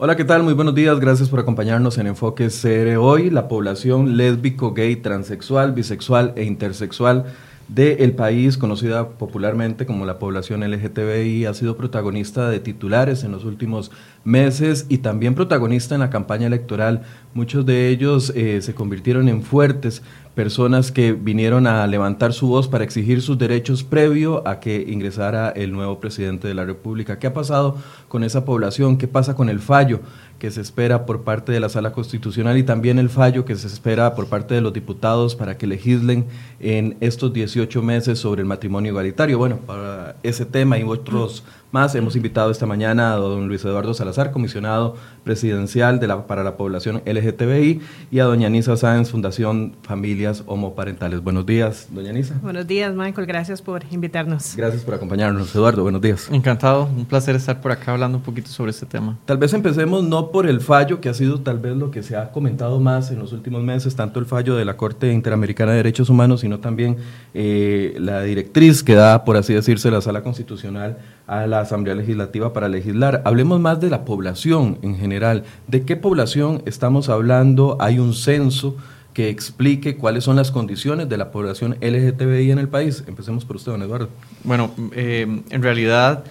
Hola, ¿qué tal? Muy buenos días. Gracias por acompañarnos en Enfoque CR hoy. La población lésbico, gay, transexual, bisexual e intersexual del país, conocida popularmente como la población LGTBI, ha sido protagonista de titulares en los últimos meses y también protagonista en la campaña electoral. Muchos de ellos eh, se convirtieron en fuertes personas que vinieron a levantar su voz para exigir sus derechos previo a que ingresara el nuevo presidente de la República. ¿Qué ha pasado con esa población? ¿Qué pasa con el fallo que se espera por parte de la Sala Constitucional y también el fallo que se espera por parte de los diputados para que legislen en estos 18 meses sobre el matrimonio igualitario? Bueno, para ese tema y otros más. Hemos invitado esta mañana a don Luis Eduardo Salazar, comisionado presidencial de la, para la población LGTBI, y a doña Nisa Sáenz, Fundación Familias Homoparentales. Buenos días, doña Nisa. Buenos días, Michael. Gracias por invitarnos. Gracias por acompañarnos. Eduardo, buenos días. Encantado. Un placer estar por acá hablando un poquito sobre este tema. Tal vez empecemos no por el fallo, que ha sido tal vez lo que se ha comentado más en los últimos meses, tanto el fallo de la Corte Interamericana de Derechos Humanos, sino también eh, la directriz que da, por así decirse, la Sala Constitucional a la Asamblea Legislativa para legislar. Hablemos más de la población en general. ¿De qué población estamos hablando? Hay un censo que explique cuáles son las condiciones de la población LGTBI en el país. Empecemos por usted, don Eduardo. Bueno, eh, en realidad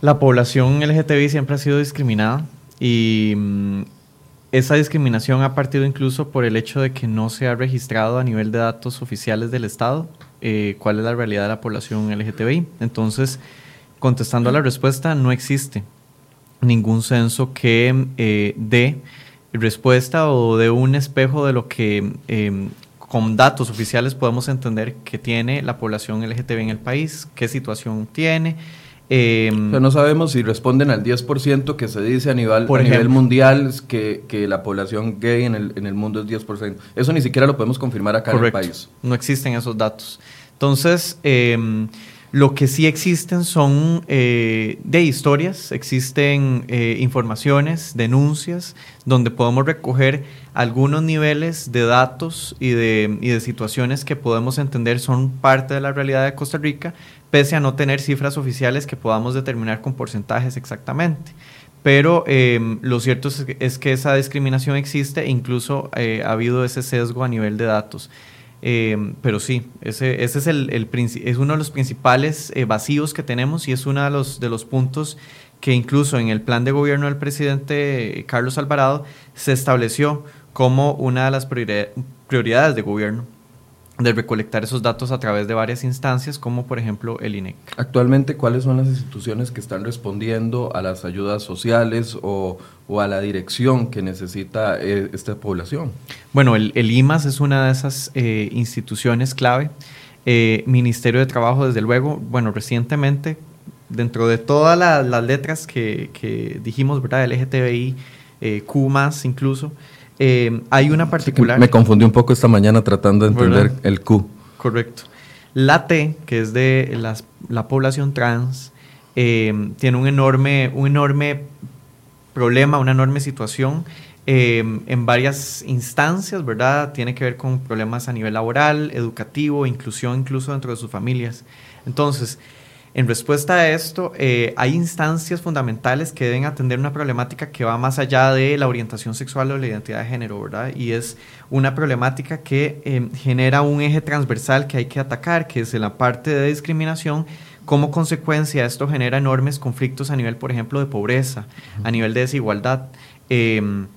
la población LGTBI siempre ha sido discriminada y mm, esa discriminación ha partido incluso por el hecho de que no se ha registrado a nivel de datos oficiales del Estado eh, cuál es la realidad de la población LGTBI. Entonces, contestando a la respuesta, no existe ningún censo que eh, dé respuesta o dé un espejo de lo que em, con datos oficiales podemos entender que tiene la población LGTB en el país, qué situación tiene. Em, no sabemos si responden al 10% que se dice a nivel, a nivel mundial que, que, la población gay en el, en el mundo es 10%. Eso ni siquiera lo podemos confirmar acá en el país. No existen esos datos. Entonces, eh, lo que sí existen son eh, de historias, existen eh, informaciones, denuncias, donde podemos recoger algunos niveles de datos y de, situaciones que podemos entender son parte de la realidad de Costa Rica, pese a no tener cifras oficiales que podamos determinar con porcentajes exactamente. Pero em, lo cierto es que, esa discriminación existe incluso eh, ha habido ese sesgo a nivel de datos. Em, pero sí, ese, ese es, el, el, es uno de los principales eh, vacíos que tenemos y es uno de los, de los puntos que incluso en el plan de gobierno del presidente Carlos Alvarado se estableció como una de las prioridades de gobierno de recolectar esos datos a través de varias instancias, como por ejemplo el INEC. Actualmente, ¿cuáles son las instituciones que están respondiendo a las ayudas sociales o, a la dirección que necesita eh, esta población? Bueno, el, IMAS es una de esas eh, instituciones clave. Eh, Ministerio de Trabajo, desde luego, bueno, recientemente, dentro de todas las letras que, que dijimos, ¿verdad? LGTBI, Q incluso, eh, hay una particular. me confundí un poco esta mañana tratando de entender el Q. Correcto. La T, que es de la población trans, tiene un enorme, un enorme problema, una enorme situación eh, en varias instancias, ¿verdad? Tiene que ver con problemas a nivel laboral, educativo, inclusión incluso dentro de sus familias. Entonces, en respuesta a esto, eh, hay instancias fundamentales que deben atender una problemática que va más allá de la orientación sexual o la identidad de género, ¿verdad? Y es una problemática que em, genera un eje transversal que hay que atacar, que es en la parte de discriminación. Como consecuencia, esto genera enormes conflictos a nivel, por ejemplo, de pobreza, a nivel de desigualdad, em,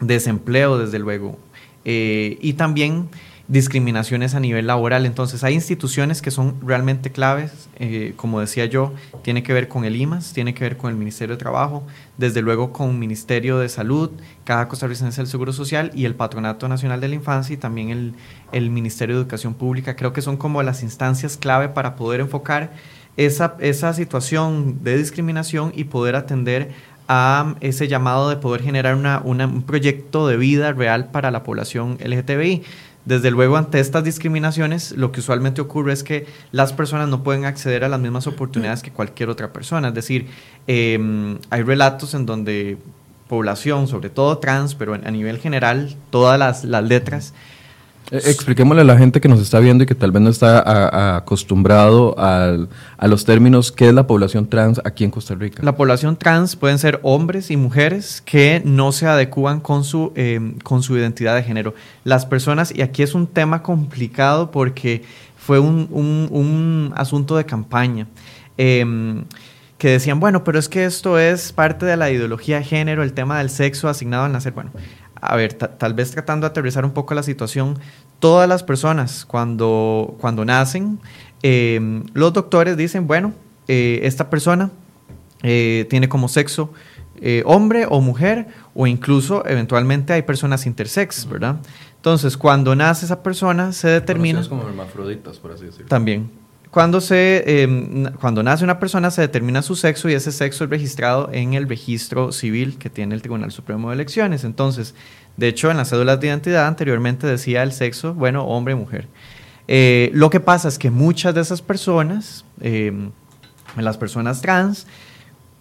desempleo, desde luego, eh, y también discriminaciones a nivel laboral. Entonces hay instituciones que son realmente claves, eh, como decía yo, tiene que ver con el IMAS, tiene que ver con el Ministerio de Trabajo, desde luego con el Ministerio de Salud, cada costarricense del Seguro Social y el Patronato Nacional de la Infancia y también el, el Ministerio de Educación Pública. Creo que son como las instancias clave para poder enfocar esa, esa situación de discriminación y poder atender a ese llamado de poder generar una, un proyecto de vida real para la población LGTBI. Desde luego, ante estas discriminaciones, lo que usualmente ocurre es que las personas no pueden acceder a las mismas oportunidades que cualquier otra persona. Es decir, em, hay relatos en donde población, sobre todo trans, pero a nivel general, todas las, letras, Eh, expliquémosle a la gente que nos está viendo y que tal vez no está acostumbrado a los términos, ¿qué es la población trans aquí en Costa Rica? La población trans pueden ser hombres y mujeres que no se adecúan con su, em, con su identidad de género. Las personas, y aquí es un tema complicado porque fue un, un, asunto de campaña. Em, que decían, bueno, pero es que esto es parte de la ideología de género, el tema del sexo asignado al nacer. Bueno, a ver, tal vez tratando de aterrizar un poco la situación, todas las personas cuando, cuando nacen, em, los doctores dicen, bueno, eh, esta persona eh, tiene como sexo eh, hombre o mujer, o incluso eventualmente hay personas intersex, ¿verdad? Entonces, cuando nace esa persona, se determina... como hermafroditas, por así decirlo. También. Cuando, se, em, cuando nace una persona se determina su sexo y ese sexo es registrado en el registro civil que tiene el Tribunal Supremo de Elecciones. Entonces, de hecho, en las cédulas de identidad anteriormente decía el sexo, bueno, hombre, mujer. Eh, lo que pasa es que muchas de esas personas, em, las personas trans,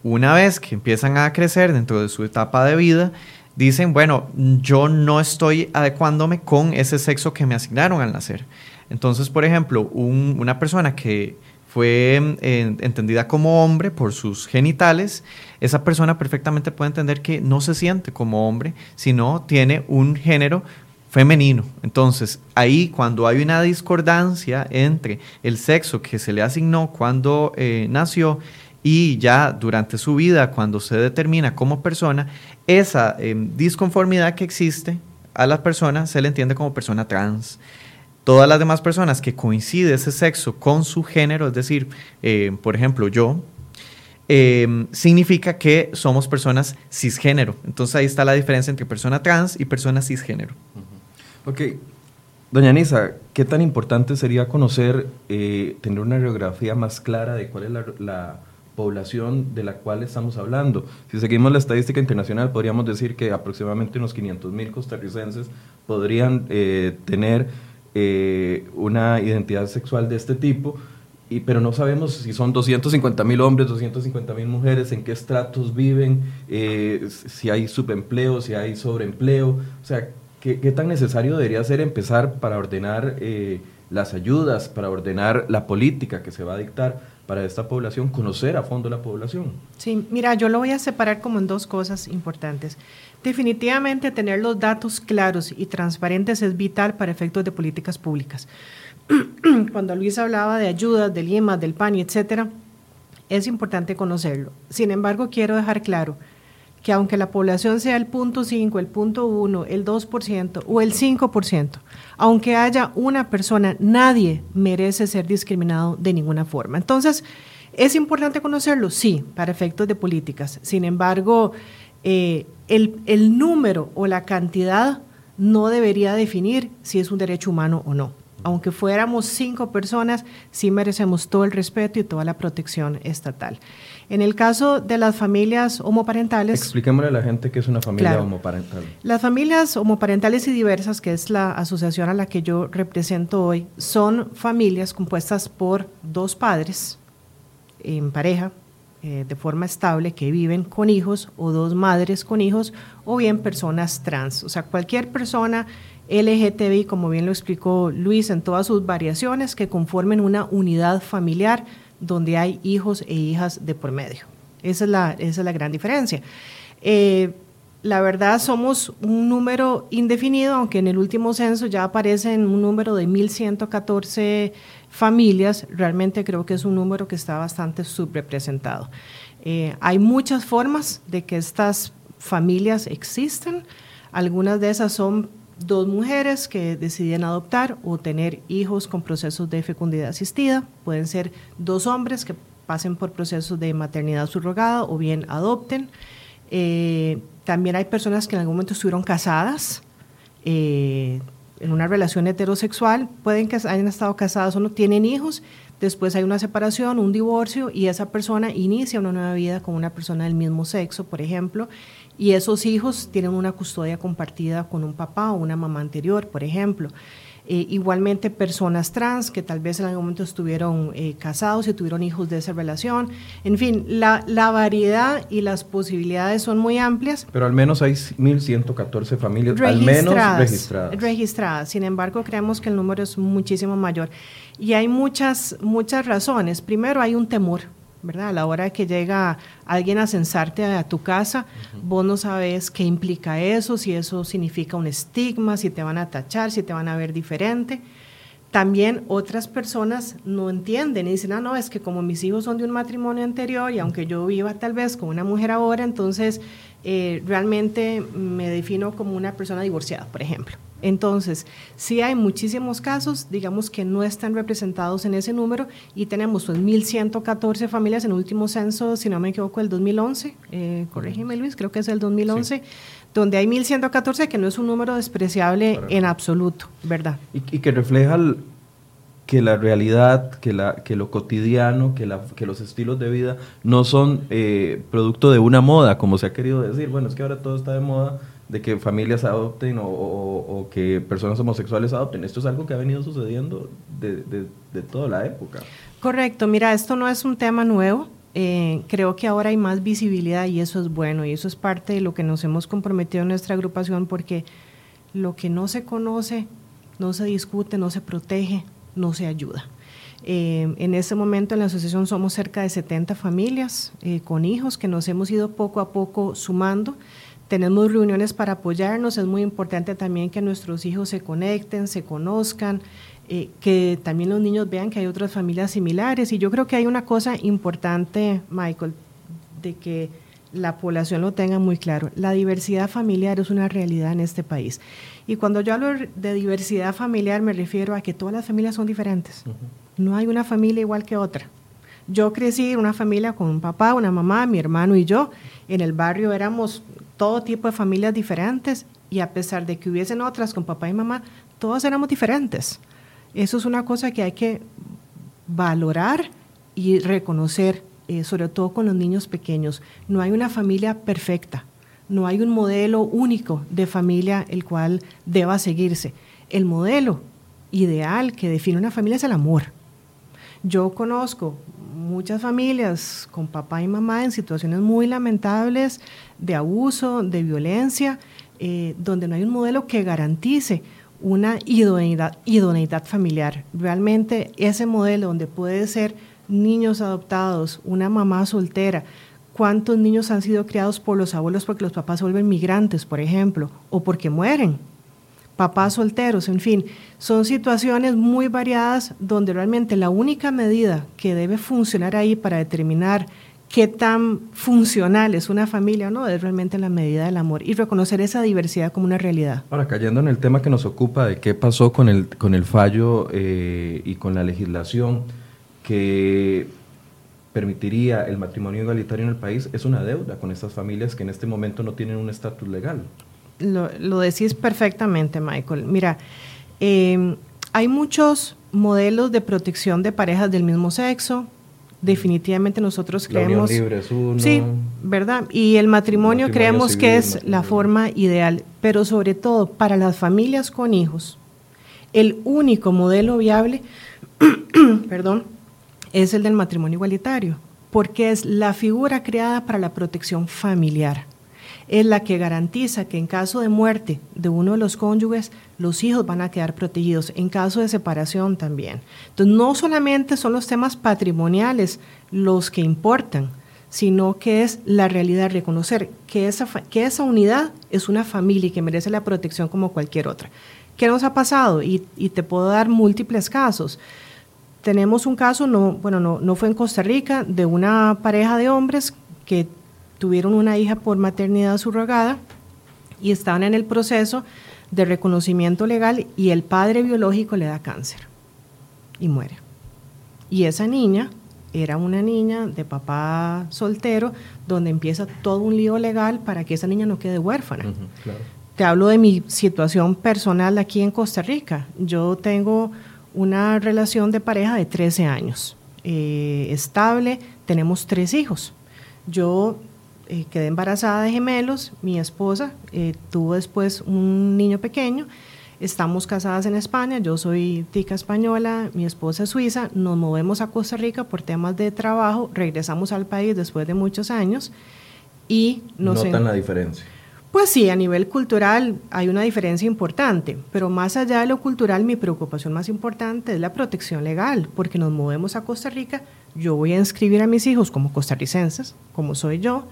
una vez que empiezan a crecer dentro de su etapa de vida, dicen, bueno, yo no estoy adecuándome con ese sexo que me asignaron al nacer. Entonces, por ejemplo, una persona que fue eh, entendida como hombre por sus genitales, esa persona perfectamente puede entender que no se siente como hombre, sino tiene un género femenino. Entonces, ahí cuando hay una discordancia entre el sexo que se le asignó cuando eh, nació y ya durante su vida, cuando se determina como persona, esa eh, disconformidad que existe a la persona se le entiende como persona trans todas las demás personas que coincide ese sexo con su género, es decir, eh, por ejemplo, yo, em, significa que somos personas cisgénero. Entonces ahí está la diferencia entre persona trans y persona cisgénero. Ok. Doña Nisa, ¿qué tan importante sería conocer, eh, tener una radiografía más clara de cuál es la, población de la cual estamos hablando? Si seguimos la estadística internacional, podríamos decir que aproximadamente unos 500 mil costarricenses podrían eh, tener eh, una identidad sexual de este tipo, y, pero no sabemos si son 250 mil hombres, 250 mil mujeres, en qué estratos viven, eh, si hay subempleo, si hay sobreempleo, o sea, ¿qué, tan necesario debería ser empezar para ordenar eh, las ayudas, para ordenar la política que se va a dictar para esta población, conocer a fondo la población? Sí, mira, yo lo voy a separar como en dos cosas importantes. Definitivamente tener los datos claros y transparentes es vital para efectos de políticas públicas. Cuando Luis hablaba de ayudas, del IEMA, del PANI, etcétera, es importante conocerlo. Sin embargo, quiero dejar claro que aunque la población sea el punto 5, el punto 1, el 2% o el 5%, aunque haya una persona, nadie merece ser discriminado de ninguna forma. Entonces, ¿es importante conocerlo? Sí, para efectos de políticas. Sin embargo, eh, el, número o la cantidad no debería definir si es un derecho humano o no. Aunque fuéramos cinco personas, sí merecemos todo el respeto y toda la protección estatal. En el caso de las familias homoparentales... Expliquémosle a la gente qué es una familia homoparental. Las familias homoparentales y diversas, que es la asociación a la que yo represento hoy, son familias compuestas por dos padres en pareja, eh, de forma estable que viven con hijos o dos madres con hijos o bien personas trans. O sea, cualquier persona LGTBI, como bien lo explicó Luis, en todas sus variaciones, que conformen una unidad familiar donde hay hijos e hijas de por medio. Esa es la, esa es la gran diferencia. Eh, la verdad somos un número indefinido, aunque en el último censo ya aparece en un número de 1.114 familias, realmente creo que es un número que está bastante subrepresentado. Eh, hay muchas formas de que estas familias existen, algunas de esas son dos mujeres que deciden adoptar o tener hijos con procesos de fecundidad asistida, pueden ser dos hombres que pasen por procesos de maternidad subrogada o bien adopten. Eh, también hay personas que en algún momento estuvieron casadas eh, en una relación heterosexual, pueden que hayan estado casadas o no tienen hijos, después hay una separación, un divorcio y esa persona inicia una nueva vida con una persona del mismo sexo, por ejemplo, y esos hijos tienen una custodia compartida con un papá o una mamá anterior, por ejemplo. Eh, igualmente personas trans que tal vez en algún momento estuvieron eh, casados y tuvieron hijos de esa relación. En fin, la, la, variedad y las posibilidades son muy amplias. Pero al menos hay 1.114 familias, al menos registradas. Registradas. Sin embargo, creemos que el número es muchísimo mayor. Y hay muchas, muchas razones. Primero, hay un temor ¿verdad? A la hora que llega alguien a censarte a tu casa, vos no sabes qué implica eso, si eso significa un estigma, si te van a tachar, si te van a ver diferente. También otras personas no entienden y dicen, ah, no, es que como mis hijos son de un matrimonio anterior y aunque yo viva tal vez con una mujer ahora, entonces eh, realmente me defino como una persona divorciada, por ejemplo. Entonces, sí hay muchísimos casos, digamos que no están representados en ese número y tenemos pues, 1.114 familias en el último censo, si no me equivoco, el 2011, eh, corrígeme Luis, creo que es el 2011, donde hay 1.114 que no es un número despreciable en absoluto, ¿verdad? Y, que refleja que la realidad, que, la, que lo cotidiano, que, la, que los estilos de vida no son eh, producto de una moda, como se ha querido decir, bueno, es que ahora todo está de moda, de que familias adopten o, que personas homosexuales adopten. Esto es algo que ha venido sucediendo de, de, toda la época. Correcto, mira, esto no es un tema nuevo. Eh, creo que ahora hay más visibilidad y eso es bueno y eso es parte de lo que nos hemos comprometido en nuestra agrupación porque lo que no se conoce, no se discute, no se protege, no se ayuda. Eh, en este momento en la asociación somos cerca de 70 familias eh, con hijos que nos hemos ido poco a poco sumando tenemos reuniones para apoyarnos, es muy importante también que nuestros hijos se conecten, se conozcan, eh, que también los niños vean que hay otras familias similares. Y yo creo que hay una cosa importante, Michael, de que la población lo tenga muy claro. La diversidad familiar es una realidad en este país. Y cuando yo hablo de diversidad familiar me refiero a que todas las familias son diferentes. No hay una familia igual que otra. Yo crecí en una familia con un papá, una mamá, mi hermano y yo. En el barrio éramos todo tipo de familias diferentes y a pesar de que hubiesen otras con papá y mamá, todas éramos diferentes. Eso es una cosa que hay que valorar y reconocer, eh, sobre todo con los niños pequeños. No hay una familia perfecta, no hay un modelo único de familia el cual deba seguirse. El modelo ideal que define una familia es el amor. Yo conozco muchas familias con papá y mamá en situaciones muy lamentables de abuso, de violencia, eh, donde no hay un modelo que garantice una idoneidad, idoneidad familiar. Realmente ese modelo donde puede ser niños adoptados, una mamá soltera, cuántos niños han sido criados por los abuelos porque los papás vuelven migrantes, por ejemplo, o porque mueren papás solteros, en fin, son situaciones muy variadas donde realmente la única medida que debe funcionar ahí para determinar qué tan funcional es una familia o no es realmente la medida del amor y reconocer esa diversidad como una realidad. Ahora, cayendo en el tema que nos ocupa de qué pasó con el, con el fallo eh, y con la legislación que permitiría el matrimonio igualitario en el país, es una deuda con estas familias que en este momento no tienen un estatus legal lo, decís perfectamente, Michael. Mira, em, hay muchos modelos de protección de parejas del mismo sexo. Definitivamente nosotros creemos. libre es uno. Sí, ¿verdad? Y el matrimonio, creemos que es la forma ideal, pero sobre todo para las familias con hijos, el único modelo viable, perdón, es el del matrimonio igualitario, porque es la figura creada para la protección familiar es la que garantiza que en caso de muerte de uno de los cónyuges, los hijos van a quedar protegidos, en caso de separación también. Entonces, no solamente son los temas patrimoniales los que importan, sino que es la realidad, reconocer que esa, que esa unidad es una familia y que merece la protección como cualquier otra. ¿Qué nos ha pasado? Y, te puedo dar múltiples casos. Tenemos un caso, no, bueno, no, no fue en Costa Rica, de una pareja de hombres que tuvieron una hija por maternidad subrogada y estaban en el proceso de reconocimiento legal y el padre biológico le da cáncer y muere. Y esa niña era una niña de papá soltero donde empieza todo un lío legal para que esa niña no quede huérfana. Te hablo de mi situación personal aquí en Costa Rica. Yo tengo una relación de pareja de 13 años, eh, estable, tenemos tres hijos. Yo eh, quedé embarazada de gemelos, mi esposa eh, tuvo después un niño pequeño, Estamos casadas en España, yo soy tica española, mi esposa es suiza, nos movemos a Costa Rica por temas de trabajo, regresamos al país después de muchos años y nos... ¿Notan la diferencia? Pues sí, a nivel cultural hay una diferencia importante, pero más allá de lo cultural, mi preocupación más importante es la protección legal, porque nos movemos a Costa Rica, yo voy a inscribir a mis hijos como costarricenses, como soy yo,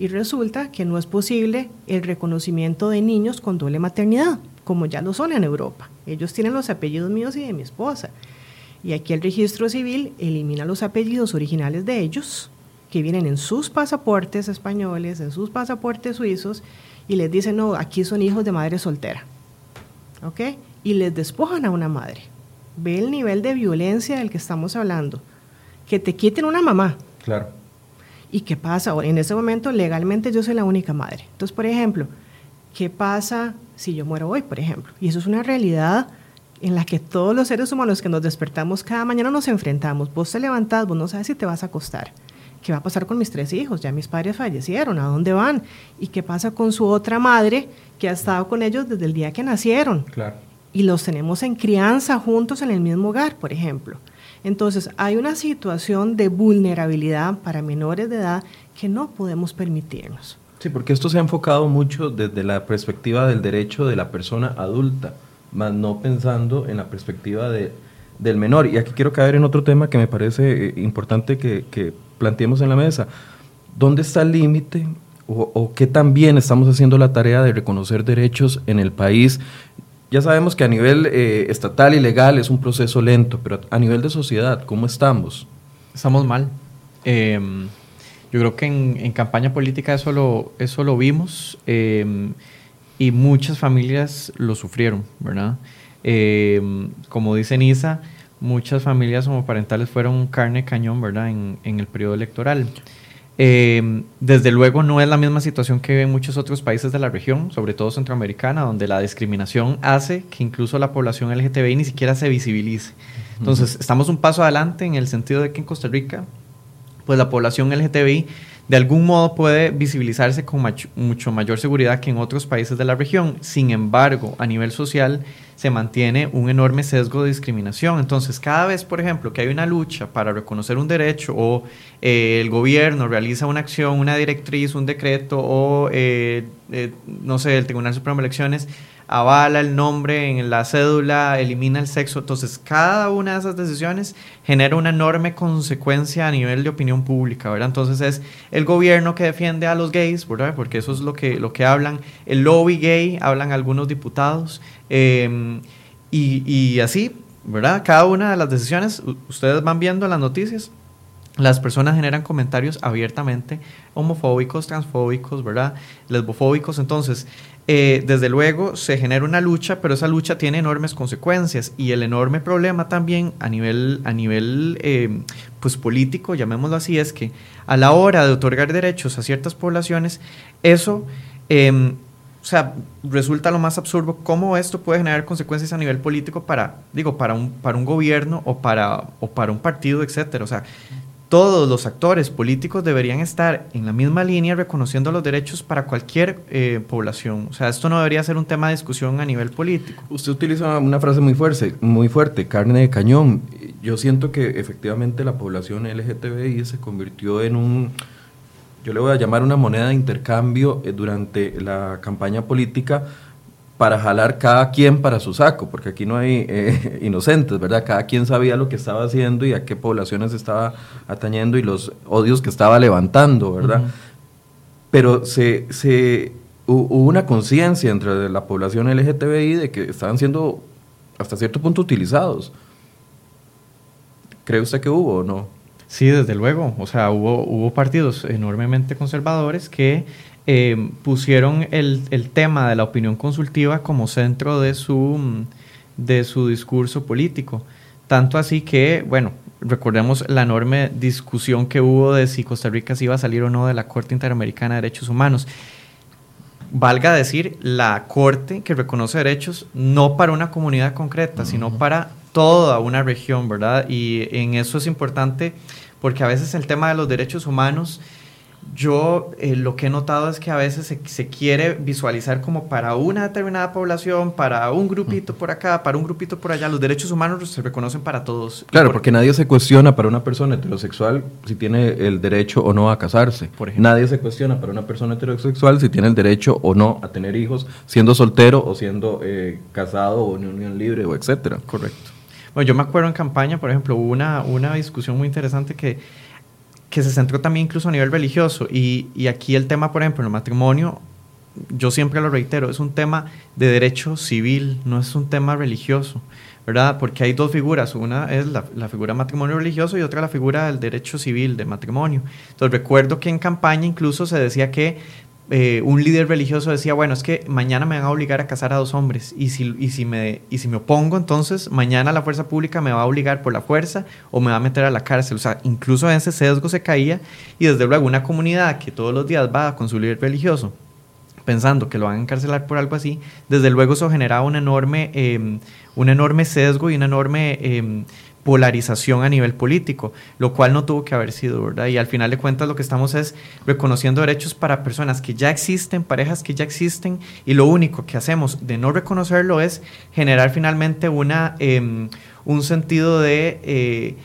y resulta que no es posible el reconocimiento de niños con doble maternidad como ya lo son en Europa. Ellos tienen los apellidos míos y de mi esposa. Y aquí el registro civil elimina los apellidos originales de ellos, que vienen en sus pasaportes españoles, en sus pasaportes suizos, y les dicen, no, aquí son hijos de madre soltera. ¿Ok? Y les despojan a una madre. Ve el nivel de violencia del que estamos hablando. Que te quiten una mamá. Claro. ¿Y qué pasa? En ese momento, legalmente, yo soy la única madre. Entonces, por ejemplo, ¿qué pasa si yo muero hoy, por ejemplo. Y eso es una realidad en la que todos los seres humanos que nos despertamos cada mañana nos enfrentamos. Vos te levantás, vos no sabes si te vas a acostar. ¿Qué va a pasar con mis tres hijos? Ya mis padres fallecieron, ¿a dónde van? ¿Y qué pasa con su otra madre que ha estado con ellos desde el día que nacieron? Claro. Y los tenemos en crianza juntos en el mismo hogar, por ejemplo. Entonces, hay una situación de vulnerabilidad para menores de edad que no podemos permitirnos. Sí, porque esto se ha enfocado mucho desde la perspectiva del derecho de la persona adulta, más no pensando en la perspectiva de, del menor. Y aquí quiero caer en otro tema que me parece eh, importante que, que planteemos en la mesa. ¿Dónde está el límite o, o, qué también estamos haciendo la tarea de reconocer derechos en el país? Ya sabemos que a nivel eh, estatal y legal es un proceso lento, pero a nivel de sociedad, ¿cómo estamos? Estamos mal. Eh, yo creo que en, campaña política eso lo, eso lo vimos em, y muchas familias lo sufrieron, ¿verdad? Em, como dice Nisa, muchas familias homoparentales fueron carne cañón, ¿verdad? En, en el periodo electoral. Em, desde luego no es la misma situación que en muchos otros países de la región, sobre todo centroamericana, donde la discriminación hace que incluso la población LGTBI ni siquiera se visibilice. Entonces, estamos un paso adelante en el sentido de que en Costa Rica pues la población LGTBI de algún modo puede visibilizarse con mucho mayor seguridad que en otros países de la región. Sin embargo, a nivel social se mantiene un enorme sesgo de discriminación. Entonces, cada vez, por ejemplo, que hay una lucha para reconocer un derecho o eh, el gobierno realiza una acción, una directriz, un decreto o, eh, eh, no sé, el Tribunal Supremo de Elecciones avala el nombre en la cédula, elimina el sexo. Entonces, cada una de esas decisiones genera una enorme consecuencia a nivel de opinión pública, ¿verdad? Entonces es el gobierno que defiende a los gays, ¿verdad? Porque eso es lo que, lo que hablan. El lobby gay, hablan algunos diputados. Em, y, y así, ¿verdad? Cada una de las decisiones, ustedes van viendo las noticias, las personas generan comentarios abiertamente homofóbicos, transfóbicos, ¿verdad? Lesbofóbicos. Entonces, eh, desde luego se genera una lucha, pero esa lucha tiene enormes consecuencias y el enorme problema también a nivel, a nivel eh, pues político, llamémoslo así, es que a la hora de otorgar derechos a ciertas poblaciones, eso... Em, o sea, resulta lo más absurdo cómo esto puede generar consecuencias a nivel político para, digo, para un, para un gobierno o para, o para un partido, etcétera. O sea, todos los actores políticos deberían estar en la misma línea reconociendo los derechos para cualquier eh, población. O sea, esto no debería ser un tema de discusión a nivel político. Usted utiliza una frase muy fuerte, muy fuerte, carne de cañón. Yo siento que efectivamente la población LGTBI se convirtió en un, yo le voy a llamar una moneda de intercambio eh, durante la campaña política para jalar cada quien para su saco, porque aquí no hay eh, inocentes, ¿verdad? Cada quien sabía lo que estaba haciendo y a qué poblaciones estaba atañendo y los odios que estaba levantando, ¿verdad? Pero se, se, hubo una conciencia entre la población LGTBI de que estaban siendo hasta cierto punto utilizados. ¿Cree usted que hubo o no? Sí, desde luego. O sea, hubo, hubo partidos enormemente conservadores que eh, pusieron el, el, tema de la opinión consultiva como centro de su, de su discurso político. Tanto así que, bueno, recordemos la enorme discusión que hubo de si Costa Rica se iba a salir o no de la Corte Interamericana de Derechos Humanos. Valga decir, la Corte que reconoce derechos no para una comunidad concreta, sino para toda una región, ¿verdad? Y en eso es importante porque a veces el tema de los derechos humanos yo eh, lo que he notado es que a veces se, se, quiere visualizar como para una determinada población, para un grupito por acá, para un grupito por allá. Los derechos humanos se reconocen para todos. Claro, porque nadie se cuestiona para una persona heterosexual si tiene el derecho o no a casarse. Por nadie se cuestiona para una persona heterosexual si tiene el derecho o no a tener hijos, siendo soltero o siendo eh, casado o en unión libre o etcétera. Correcto. Bueno, yo me acuerdo en campaña, por ejemplo, hubo una, una discusión muy interesante que que se centró también incluso a nivel religioso. Y, y, aquí el tema, por ejemplo, el matrimonio, yo siempre lo reitero, es un tema de derecho civil, no es un tema religioso, ¿verdad? Porque hay dos figuras, una es la, la figura matrimonio religioso y otra la figura del derecho civil, de matrimonio. Entonces recuerdo que en campaña incluso se decía que eh, un líder religioso decía, bueno, es que mañana me van a obligar a casar a dos hombres y si, y, si me, y si me opongo, entonces mañana la fuerza pública me va a obligar por la fuerza o me va a meter a la cárcel. O sea, incluso ese sesgo se caía y desde luego una comunidad que todos los días va con su líder religioso pensando que lo van a encarcelar por algo así, desde luego eso generaba un enorme, eh, un enorme sesgo y una enorme... Eh, polarización a nivel político, lo cual no tuvo que haber sido, ¿verdad? Y al final de cuentas lo que estamos es reconociendo derechos para personas que ya existen, parejas que ya existen, y lo único que hacemos de no reconocerlo es generar finalmente una, eh, un sentido de... Eh,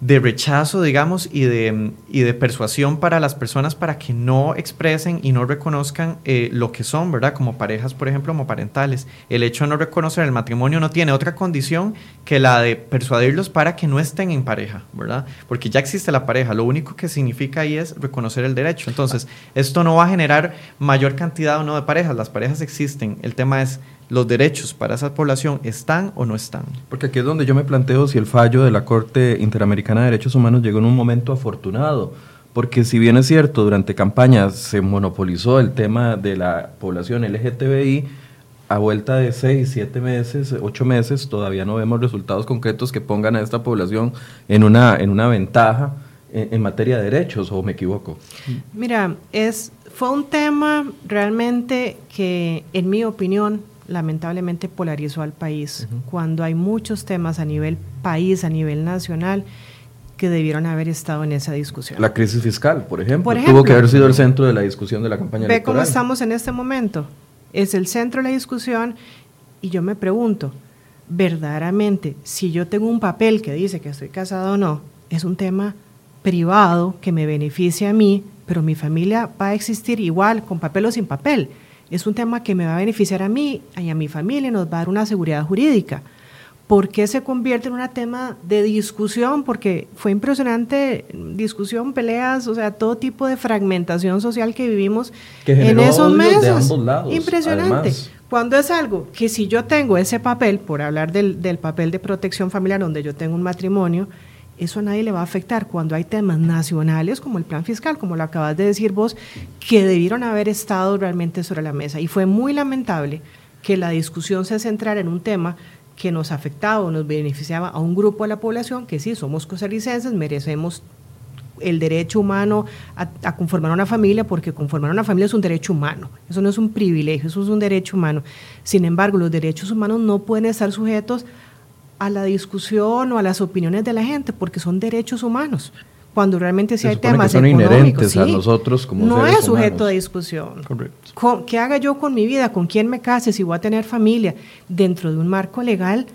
de rechazo, digamos, y de, y de persuasión para las personas para que no expresen y no reconozcan eh, lo que son, ¿verdad? Como parejas, por ejemplo, homoparentales. El hecho de no reconocer el matrimonio no tiene otra condición que la de persuadirlos para que no estén en pareja, ¿verdad? Porque ya existe la pareja, lo único que significa ahí es reconocer el derecho. Entonces, esto no va a generar mayor cantidad o no de parejas, las parejas existen, el tema es los derechos para esa población están o no están. Porque aquí es donde yo me planteo si el fallo de la Corte Interamericana de Derechos Humanos llegó en un momento afortunado, porque si bien es cierto, durante campañas se monopolizó el tema de la población LGTBI, a vuelta de seis, siete meses, ocho meses, todavía no vemos resultados concretos que pongan a esta población en una, en una ventaja en, en materia de derechos, o me equivoco. Mira, es, fue un tema realmente que, en mi opinión, lamentablemente polarizó al país, cuando hay muchos temas a nivel país, a nivel nacional, que debieron haber estado en esa discusión. La crisis fiscal, por ejemplo, tuvo que haber sido el centro de la discusión de la campaña ve cómo estamos en este momento. Es el centro de la discusión y yo me pregunto, verdaderamente, si yo tengo un papel que dice que estoy casado o no, es un tema privado que me beneficia a mí, pero mi familia va a existir igual, con papel o sin papel es un tema que me va a beneficiar a mí y a mi familia, nos va a dar una seguridad jurídica. ¿Por qué se convierte en un tema de discusión? Porque fue impresionante discusión, peleas, o sea, todo tipo de fragmentación social que vivimos en esos meses. impresionante. Cuando es algo que si yo tengo ese papel, por hablar del, del papel de protección familiar donde yo tengo un matrimonio, eso a nadie le va a afectar cuando hay temas nacionales como el plan fiscal, como lo acabas de decir vos, que debieron haber estado realmente sobre la mesa. Y fue muy lamentable que la discusión se centrara en un tema que nos afectaba o nos beneficiaba a un grupo de la población que sí, somos costarricenses, merecemos el derecho humano a, a, conformar una familia, porque conformar una familia es un derecho humano, eso no es un privilegio, eso es un derecho humano. Sin embargo, los derechos humanos no pueden estar sujetos a la discusión o a las opiniones de la gente, porque son derechos humanos. Cuando realmente si hay temas son inherentes a nosotros como no es sujeto de discusión. Correcto. ¿Qué haga yo con mi vida? ¿Con quién me case? Si voy a tener familia dentro de un marco legal,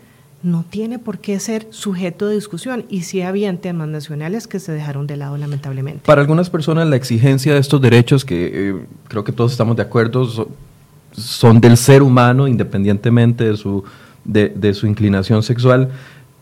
no tiene por qué ser sujeto de discusión. Y sí habían temas nacionales que se dejaron de lado, lamentablemente. Para algunas personas, la exigencia de estos derechos, que eh, creo que todos estamos de acuerdo, son del ser humano, independientemente de su de, su inclinación sexual,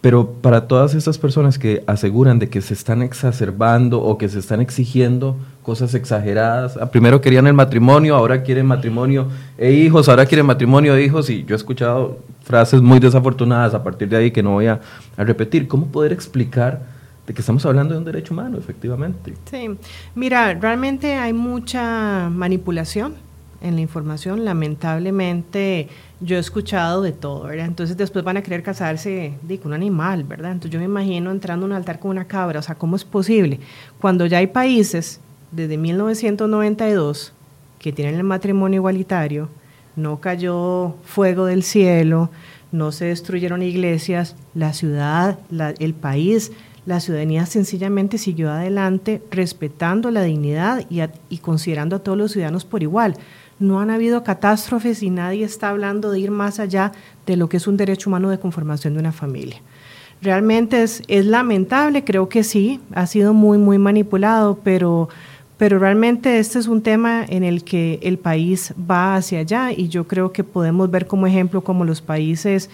pero para todas estas personas que aseguran de que se están exacerbando o que se están exigiendo cosas exageradas, ah, primero querían el matrimonio, ahora quieren matrimonio e hijos, ahora quieren matrimonio e hijos, y yo he escuchado frases muy desafortunadas a partir de ahí que no voy a, a repetir. ¿Cómo poder explicar de que estamos hablando de un derecho humano, efectivamente? Sí, mira, realmente hay mucha manipulación en la información, lamentablemente yo he escuchado de todo, ¿verdad? Entonces después van a querer casarse con un animal, ¿verdad? Entonces yo me imagino entrando a un altar con una cabra, o sea, ¿cómo es posible? Cuando ya hay países desde 1992 que tienen el matrimonio igualitario, no cayó fuego del cielo, no se destruyeron iglesias, la ciudad, el país, La ciudadanía sencillamente siguió adelante respetando la dignidad y, y considerando a todos los ciudadanos por igual. No han habido catástrofes y nadie está hablando de ir más allá de lo que es un derecho humano de conformación de una familia. Realmente es, es lamentable, creo que sí, ha sido muy, muy manipulado, pero, pero realmente este es un tema en el que el país va hacia allá y yo creo que podemos ver como ejemplo como los países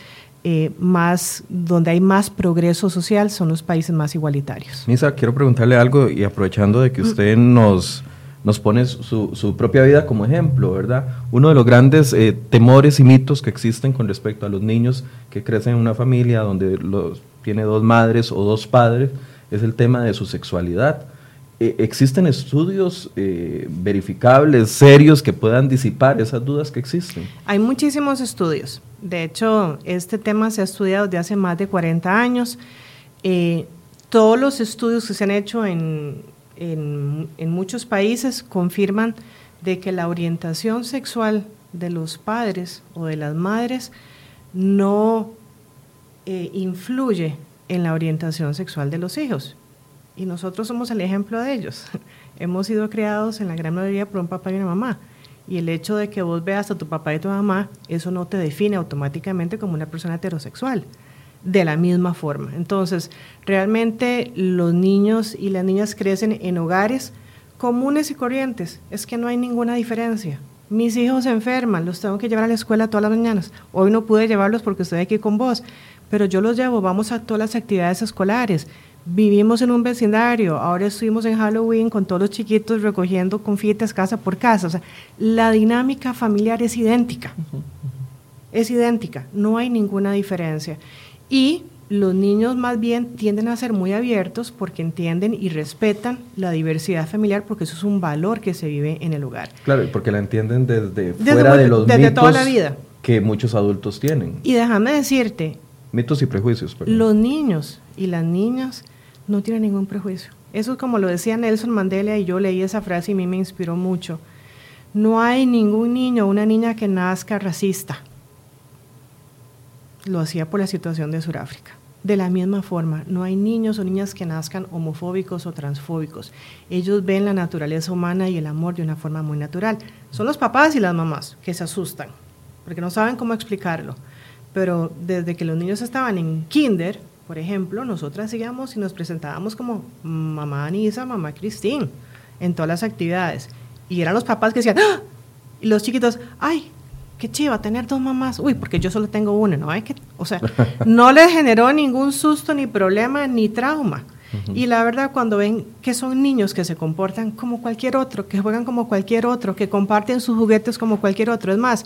eh, más, donde hay más progreso social son los países más igualitarios. Misa, quiero preguntarle algo y aprovechando de que mm. usted nos, nos pone su, propia vida como ejemplo, ¿verdad? Uno de los grandes eh, temores y mitos que existen con respecto a los niños que crecen en una familia donde los tiene dos madres o dos padres, es el tema de su sexualidad. Eh, ¿Existen estudios eh, verificables, serios, que puedan disipar esas dudas que existen? Hay muchísimos estudios. De hecho, este tema se ha estudiado desde hace más de 40 años. Todos los estudios que se han hecho en, en, muchos países confirman de que la orientación sexual de los padres o de las madres no eh, influye en la orientación sexual de los hijos. Y nosotros somos el ejemplo de ellos. Hemos sido criados en la gran mayoría por un papá y una mamá. Y el hecho de que vos veas a tu papá y tu mamá, eso no te define automáticamente como una persona heterosexual. De la misma forma. Entonces, realmente los niños y las niñas crecen en hogares comunes y corrientes. Es que no hay ninguna diferencia. Mis hijos se enferman, los tengo que llevar a la escuela todas las mañanas. Hoy no pude llevarlos porque estoy aquí con vos pero yo los llevo, vamos a todas las actividades escolares. Vivimos en un vecindario, ahora estuvimos en Halloween con todos los chiquitos recogiendo confites casa por casa. O sea, la dinámica familiar es idéntica. Es idéntica, no hay ninguna diferencia. Y los niños más bien tienden a ser muy abiertos porque entienden y respetan la diversidad familiar porque eso es un valor que se vive en el hogar. Claro, porque la entienden desde, fuera de los desde toda la vida. que muchos adultos tienen. Y déjame decirte, Mitos y prejuicios. Los niños y las niñas no tienen ningún prejuicio. Eso es como lo decía Nelson Mandela y yo leí esa frase y a mí me inspiró mucho. No hay ningún niño o una niña que nazca racista. Lo hacía por la situación de Sudáfrica. De la misma forma, no hay niños o niñas que nazcan homofóbicos o transfóbicos. Ellos ven la naturaleza humana y el amor de una forma muy natural. Son los papás y las mamás que se asustan, porque no saben cómo explicarlo pero desde que los niños estaban en kinder, por ejemplo, nosotras íbamos y nos presentábamos como mamá Anisa, mamá Cristín, en todas las actividades. Y eran los papás que decían, ¡Ah! y los chiquitos, ay, qué chiva tener dos mamás. Uy, porque yo solo tengo una, ¿no? Hay que, o sea, no les generó ningún susto, ni problema, ni trauma. Y la verdad, cuando ven que son niños que se comportan como cualquier otro, que juegan como cualquier otro, que comparten sus juguetes como cualquier otro, es más,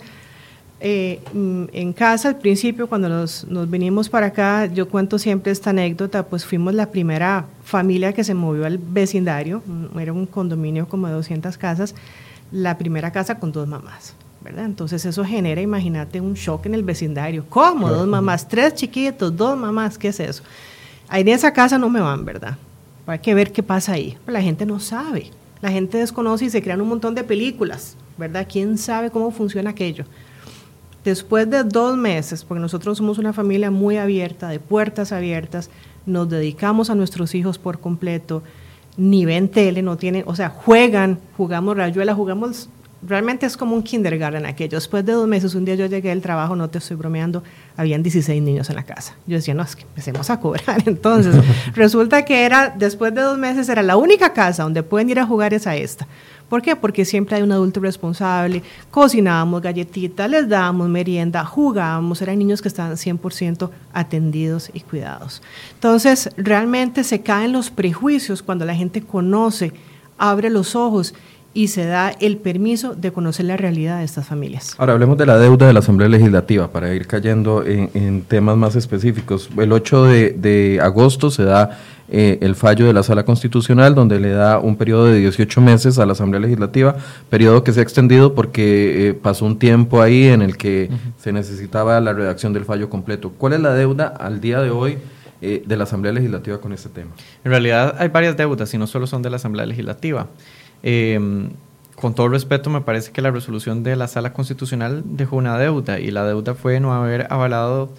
eh, mm, en casa al principio, cuando nos, nos, vinimos para acá, yo cuento siempre esta anécdota, pues fuimos la primera familia que se movió al vecindario, mm, era un condominio como de 200 casas, la primera casa con dos mamás. ¿Verdad? Entonces eso genera, imagínate, un shock en el vecindario. ¿Cómo? Dos mamás, tres chiquitos, dos mamás, ¿qué es eso? Ahí en esa casa no me van, ¿verdad? Hay que ver qué pasa ahí. La gente no sabe, la gente desconoce y se crean un montón de películas, ¿verdad? ¿Quién sabe cómo funciona aquello? Después de dos meses, porque nosotros somos una familia muy abierta, de puertas abiertas, nos dedicamos a nuestros hijos por completo, ni ven tele, no tienen, o sea, juegan, jugamos rayuela, jugamos, realmente es como un kindergarten aquello. Después de dos meses, un día yo llegué del trabajo, no te estoy bromeando, habían 16 niños en la casa. Yo decía, no, es que empecemos a cobrar. Entonces, resulta que era, después de dos meses, era la única casa donde pueden ir a jugar es a esta. ¿Por qué? Porque siempre hay un adulto responsable, cocinábamos galletitas, les dábamos merienda, jugábamos, eran niños que estaban 100% atendidos y cuidados. Entonces, realmente se caen los prejuicios cuando la gente conoce, abre los ojos y se da el permiso de conocer la realidad de estas familias. Ahora hablemos de la deuda de la Asamblea Legislativa para ir cayendo en, temas más específicos. El 8 de, agosto se da eh, el fallo de la Sala Constitucional donde le da un periodo de 18 meses a la Asamblea Legislativa, periodo que se ha extendido porque eh, pasó un tiempo ahí en el que se necesitaba la redacción del fallo completo. ¿Cuál es la deuda al día de hoy? Eh, de la Asamblea Legislativa con este tema. En realidad hay varias deudas y no solo son de la Asamblea Legislativa. Em, con todo respeto, me parece que la resolución de la Sala Constitucional dejó una deuda y la deuda fue no haber avalado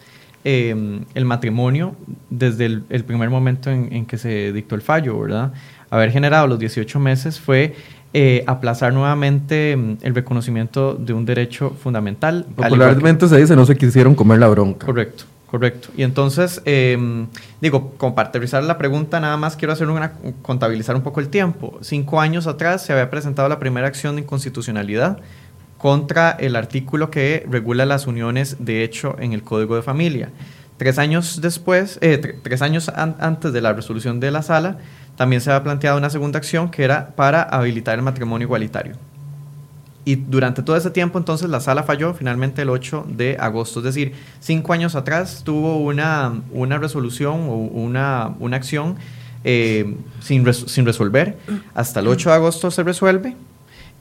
eh, el matrimonio desde el, primer momento en, que se dictó el fallo, ¿verdad? Haber generado los 18 meses fue eh, aplazar nuevamente mm, el reconocimiento de un derecho fundamental. Popularmente se dice no se quisieron comer la bronca. Correcto. Correcto. Y entonces, em, digo, con la pregunta, nada más quiero hacer una, contabilizar un poco el tiempo. Cinco años atrás se había presentado la primera acción de inconstitucionalidad contra el artículo que regula las uniones de hecho en el Código de Familia. Tres años después, eh, tres años antes de la resolución de la sala, también se había planteado una segunda acción que era para habilitar el matrimonio igualitario. Y durante todo ese tiempo entonces la sala falló finalmente el 8 de agosto, es decir, cinco años atrás tuvo una, una resolución o una, una acción eh, sin, sin resolver. Hasta el 8 de agosto se resuelve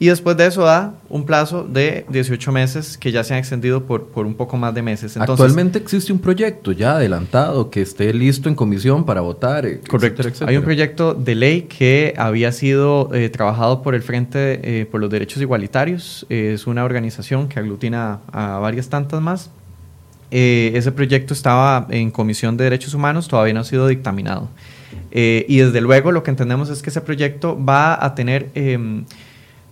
y después de eso da un plazo de 18 meses que ya se han extendido por, por un poco más de meses. Actualmente existe un proyecto ya adelantado que esté listo en comisión para votar. Correcto. Hay un proyecto de ley que había sido eh, trabajado por el Frente eh, por los Derechos Igualitarios. es una organización que aglutina a varias tantas más. Eh, ese proyecto estaba en Comisión de Derechos Humanos, todavía no ha sido dictaminado. y desde luego lo que entendemos es que ese proyecto va a tener em,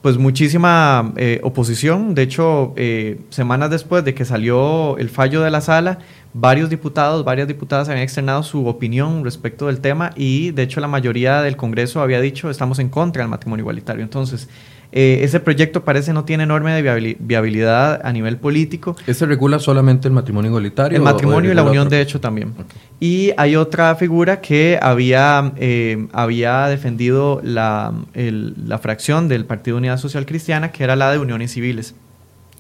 pues muchísima eh, oposición. De hecho, eh, semanas después de que salió el fallo de la sala, varios diputados, varias diputadas habían externado su opinión respecto del tema y de hecho la mayoría del Congreso había dicho estamos en contra del matrimonio igualitario. Entonces, eh, ese proyecto parece no tiene enorme de viabilidad a nivel político. ¿Ese regula solamente el matrimonio igualitario? El matrimonio y la unión de hecho también. Y hay otra figura que había, eh, había defendido la, la fracción del Partido Unidad Social Cristiana, que era la de uniones civiles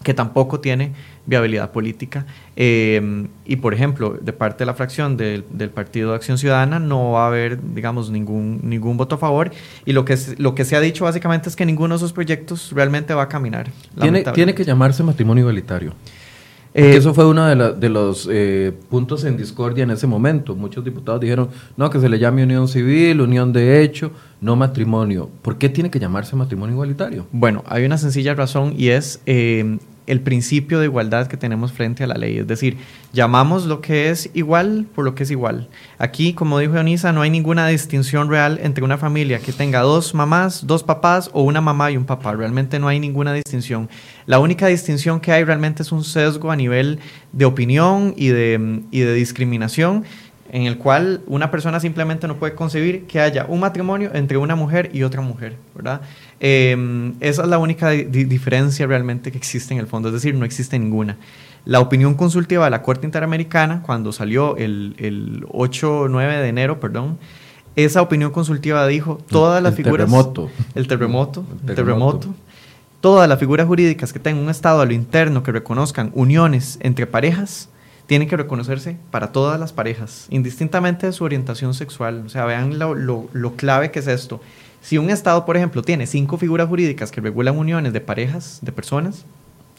que tampoco tiene viabilidad política. Eh, y, por ejemplo, de parte de la fracción del, Partido de Acción Ciudadana no va a haber, digamos, ningún, ningún voto a favor. Y lo que, lo que se ha dicho básicamente es que ninguno de esos proyectos realmente va a caminar. Tiene, tiene que llamarse matrimonio igualitario. Eh, eso fue uno de, de los eh, puntos en discordia en ese momento. Muchos diputados dijeron, no, que se le llame unión civil, unión de hecho, no matrimonio. ¿Por qué tiene que llamarse matrimonio igualitario? Bueno, hay una sencilla razón y es eh, el principio de igualdad que tenemos frente a la ley. Es decir, llamamos lo que es igual por lo que es igual. Aquí, como dijo Eunisa, no hay ninguna distinción real entre una familia que tenga dos mamás, dos papás o una mamá y un papá. Realmente no hay ninguna distinción. La única distinción que hay realmente es un sesgo a nivel de opinión y de, y de discriminación en el cual una persona simplemente no puede concebir que haya un matrimonio entre una mujer y otra mujer, ¿verdad? Em, esa es la única diferencia realmente que existe en el fondo, es decir, no existe ninguna. La opinión consultiva de la Corte Interamericana, cuando salió el, el 8 9 de enero, perdón, esa opinión consultiva dijo todas las figuras... Terremoto. El terremoto. El terremoto. Todas las figuras jurídicas que tengan un estado a lo interno que reconozcan uniones entre parejas, tienen que reconocerse para todas las parejas, indistintamente de su orientación sexual. O sea, vean lo, lo clave que es esto. Si un Estado, por ejemplo, tiene cinco figuras jurídicas que regulan uniones de parejas, de personas,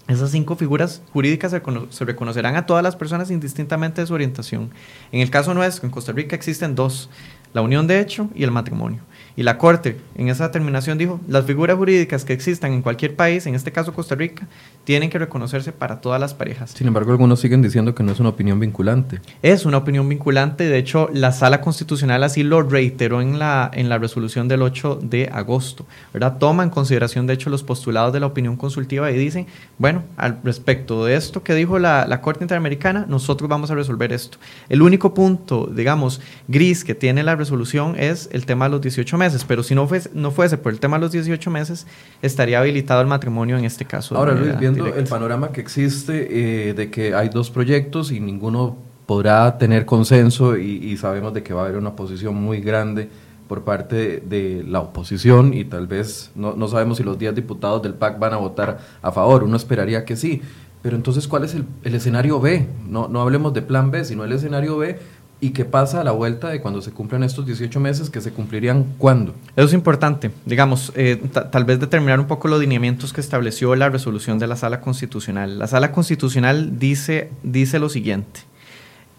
esas cinco figuras jurídicas se, reconocerán a todas las personas indistintamente de su orientación. En el caso nuestro, en Costa Rica existen dos, la unión de hecho y el matrimonio. Y la Corte en esa determinación dijo, las figuras jurídicas que existan en cualquier país, en este caso Costa Rica, tienen que reconocerse para todas las parejas. Sin embargo, algunos siguen diciendo que no es una opinión vinculante. Es una opinión vinculante, de hecho, la Sala Constitucional así lo reiteró en la, en la resolución del 8 de agosto, ¿verdad? Toma en consideración, de hecho, los postulados de la opinión consultiva y dicen, bueno, al respecto de esto que dijo la, la Corte Interamericana, nosotros vamos a resolver esto. El único punto, digamos, gris que tiene la resolución es el tema de los 18 meses, pero si no fuese, no fuese por el tema de los 18 meses, estaría habilitado el matrimonio en este caso. Ahora, Luis, viendo el panorama que existe eh, de que hay dos proyectos y ninguno podrá tener consenso y, sabemos de que va a haber una oposición muy grande por parte de, la oposición y tal vez no, no, sabemos si los 10 diputados del PAC van a votar a favor, uno esperaría que sí, pero entonces ¿cuál es el, el escenario B? No, no hablemos de plan B, sino el escenario B ¿Y qué pasa a la vuelta de cuando se cumplan estos 18 meses que se cumplirían cuándo? Eso es importante. Digamos, eh, tal vez determinar un poco los lineamientos que estableció la resolución de la Sala Constitucional. La Sala Constitucional dice, dice lo siguiente.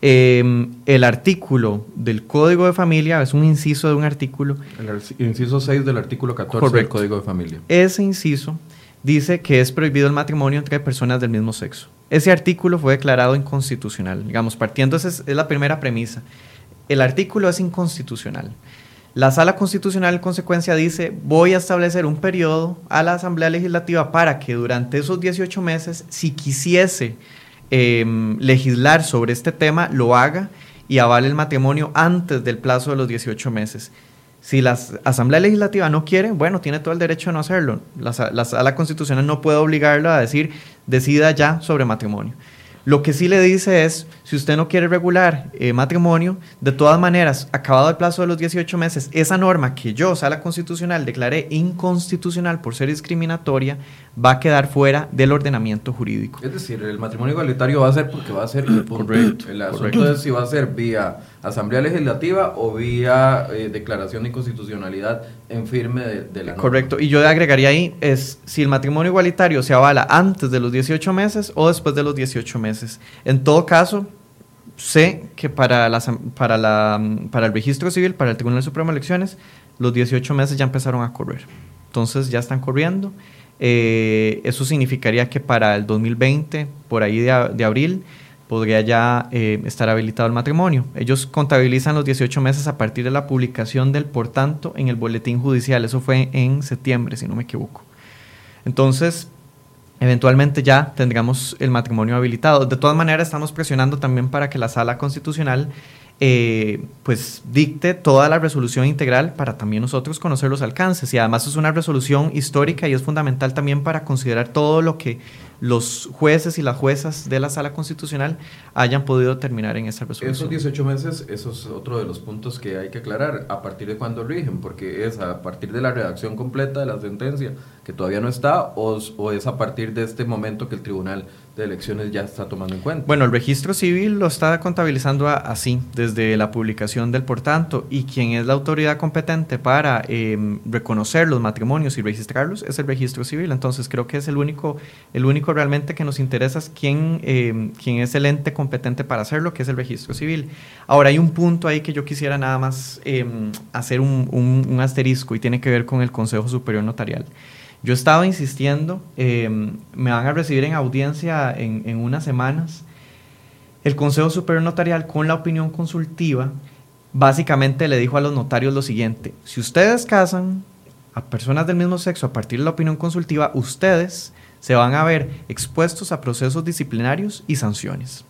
Em, el artículo del Código de Familia es un inciso de un artículo. El inciso 6 del artículo 14 del Código de Familia. Ese inciso dice que es prohibido el matrimonio entre personas del mismo sexo. Ese artículo fue declarado inconstitucional. Digamos, partiendo, esa es, la primera premisa. El artículo es inconstitucional. La sala constitucional en consecuencia dice, voy a establecer un periodo a la Asamblea Legislativa para que durante esos 18 meses, si quisiese em, legislar sobre este tema, lo haga y avale el matrimonio antes del plazo de los 18 meses. Si la Asamblea Legislativa no quiere, bueno, tiene todo el derecho de no hacerlo. La, la Sala no puede obligarlo a decir, decida ya sobre matrimonio. Lo que sí le dice es, si usted no quiere regular eh, matrimonio, de todas maneras, acabado el plazo de los 18 meses, esa norma que yo, sala constitucional, declaré inconstitucional por ser discriminatoria, va a quedar fuera del ordenamiento jurídico. Es decir, el matrimonio igualitario va a ser porque va a ser... Correcto. El asunto es si va a ser vía Asamblea Legislativa o vía eh, declaración de inconstitucionalidad en firme de, la Correcto. Y yo agregaría ahí es si el matrimonio igualitario se avala antes de los 18 meses o después de los 18 meses. En todo caso, sé que para, la, para, la, para el registro civil, para el Tribunal Supremo de Elecciones, los 18 meses ya empezaron a correr. Entonces ya están corriendo. Eh, eso significaría que para el 2020, por ahí de, de abril, podría ya eh, estar habilitado el matrimonio. Ellos contabilizan los 18 meses a partir de la publicación del por tanto en el boletín judicial. Eso fue en septiembre, si no me equivoco. Entonces, eventualmente ya tendríamos el matrimonio habilitado. De todas maneras, estamos presionando también para que la sala constitucional eh, pues dicte toda la resolución integral para también nosotros conocer los alcances. Y además es una resolución histórica y es fundamental también para considerar todo lo que los jueces y las juezas de la sala constitucional hayan podido terminar en esa resolución. Esos 18 meses, eso es otro de los puntos que hay que aclarar. ¿A partir de cuándo rigen? Porque es a partir de la redacción completa de la sentencia, todavía no está, o, o es a partir de este momento que el tribunal de elecciones ya está tomando en cuenta. Bueno, el registro civil lo está contabilizando así, desde la publicación del por tanto, y quien es la autoridad competente para em, reconocer los matrimonios y registrarlos es el registro civil. Entonces creo que es el único, el único realmente que nos interesa es quién, em, quién es el ente competente para hacerlo, que es el registro civil. Ahora hay un punto ahí que yo quisiera nada más em, hacer un, un asterisco y tiene que ver con el Consejo Superior Notarial. Yo estaba insistiendo, em, me van a recibir en audiencia en, en, unas semanas. El Consejo Superior Notarial con la opinión consultiva básicamente le dijo a los notarios lo siguiente, si ustedes casan a personas del mismo sexo a partir de la opinión consultiva, ustedes se van a ver expuestos a procesos disciplinarios y sanciones.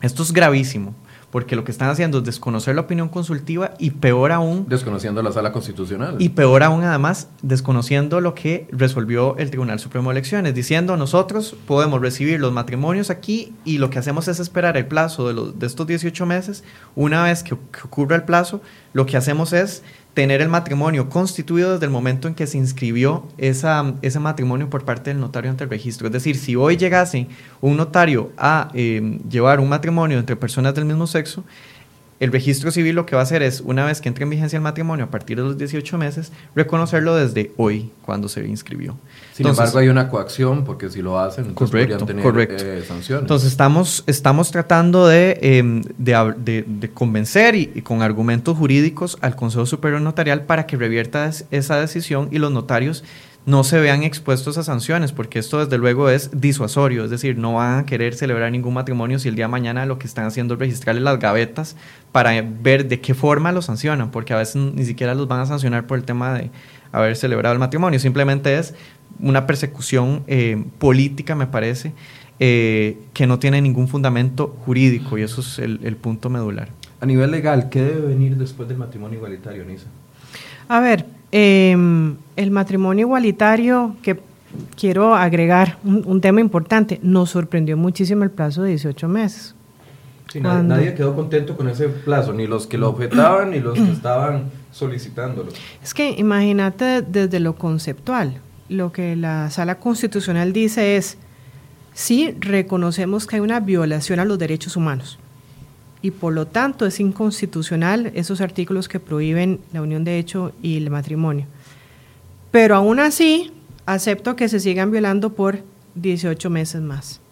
Esto es gravísimo porque lo que están haciendo es desconocer la opinión consultiva y peor aún... Desconociendo la sala constitucional. Y peor aún además, desconociendo lo que resolvió el Tribunal Supremo de Elecciones, diciendo nosotros podemos recibir los matrimonios aquí y lo que hacemos es esperar el plazo de, los, de estos 18 meses. Una vez que, que ocurra el plazo, lo que hacemos es tener el matrimonio constituido desde el momento en que se inscribió esa, ese matrimonio por parte del notario ante el registro. Es decir, si hoy llegase un notario a eh, llevar un matrimonio entre personas del mismo sexo, el registro civil lo que va a hacer es, una vez que entre en vigencia el matrimonio a partir de los 18 meses, reconocerlo desde hoy, cuando se inscribió. Sin embargo, hay una coacción, porque si lo hacen, entonces correcto, tener correcto. Eh, sanciones. Entonces, estamos, estamos tratando de, em, de, de, convencer y, y, con argumentos jurídicos al Consejo Superior Notarial para que revierta esa decisión y los notarios no se vean expuestos a sanciones, porque esto desde luego es disuasorio, es decir, no van a querer celebrar ningún matrimonio si el día de mañana lo que están haciendo es registrarle las gavetas para ver de qué forma lo sancionan, porque a veces ni siquiera los van a sancionar por el tema de haber celebrado el matrimonio, simplemente es una persecución eh, política, me parece, eh, que no tiene ningún fundamento jurídico y eso es el, el punto medular. A nivel legal, ¿qué debe venir después del matrimonio igualitario, Nisa? A ver, eh, el matrimonio igualitario, que quiero agregar un, tema importante, nos sorprendió muchísimo el plazo de 18 meses. Sí, nadie, quedó contento con ese plazo, ni los que lo objetaban, ni los que estaban solicitándolo. Es que imagínate desde lo conceptual, lo que la sala constitucional dice es, sí reconocemos que hay una violación a los derechos humanos, y por lo tanto es inconstitucional esos artículos que prohíben la unión de hecho y el matrimonio. Pero aún así, acepto que se sigan violando por 18 meses más.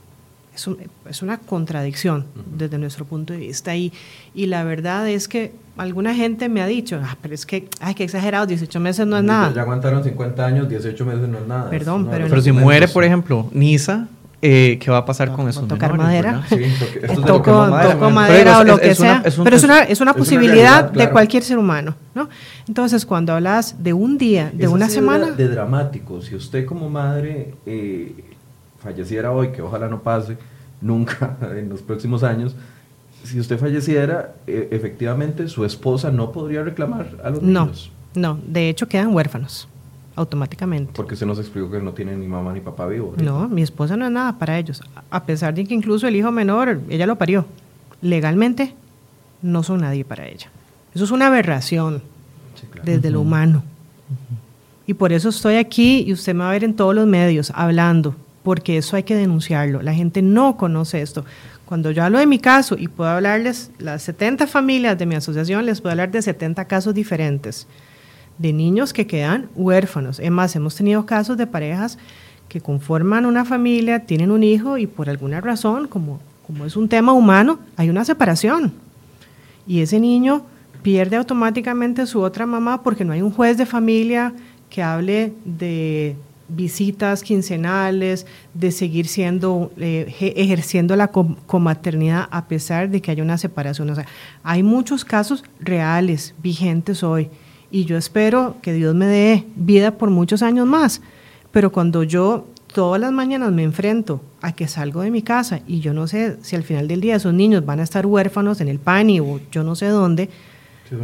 es, es una contradicción desde nuestro punto de vista. Y, y la verdad es que alguna gente me ha dicho, ah, pero es que, ay, qué exagerado, 18 meses no es nada. Ya aguantaron 50 años, 18 meses no es nada. Perdón, pero... Pero si muere, por ejemplo, Nisa, eh, ¿qué va a pasar con esos tocar menores, madera. Sí, toque- de toco, mamá- toco madera Pero o lo es- que es una- sea, es un- pero es una, es una posibilidad de cualquier ser humano, ¿no? Entonces, cuando hablas de un día, de Esa una semana, De dramático. Si usted como madre eh, falleciera hoy, que ojalá no pase nunca en los próximos años, si usted falleciera, eh, efectivamente su esposa no podría reclamar a los no, niños. no, de hecho quedan huérfanos automáticamente. Porque se nos explicó que no tiene ni mamá ni papá vivo. ahorita. No, mi esposa no es nada para ellos, a pesar de que incluso el hijo menor, ella lo parió, legalmente no son nadie para ella. Eso es una aberración Sí, claro. desde lo humano. Y por eso estoy aquí y usted me va a ver en todos los medios hablando, porque eso hay que denunciarlo. La gente no conoce esto. Cuando yo hablo de mi caso y puedo hablarles, las 70 familias de mi asociación, les puedo hablar de 70 casos diferentes de niños que quedan huérfanos. Es más, hemos tenido casos de parejas que conforman una familia, tienen un hijo y por alguna razón, como, como es un tema humano, hay una separación. Y ese niño pierde automáticamente su otra mamá porque no hay un juez de familia que hable de visitas quincenales, de seguir siendo, eh, je- ejerciendo la com- comaternidad a pesar de que haya una separación. O sea, hay muchos casos reales, vigentes hoy, y yo espero que Dios me dé vida por muchos años más. Pero cuando yo todas las mañanas me enfrento a que salgo de mi casa y yo no sé si al final del día esos niños van a estar huérfanos en el PANI o yo no sé dónde,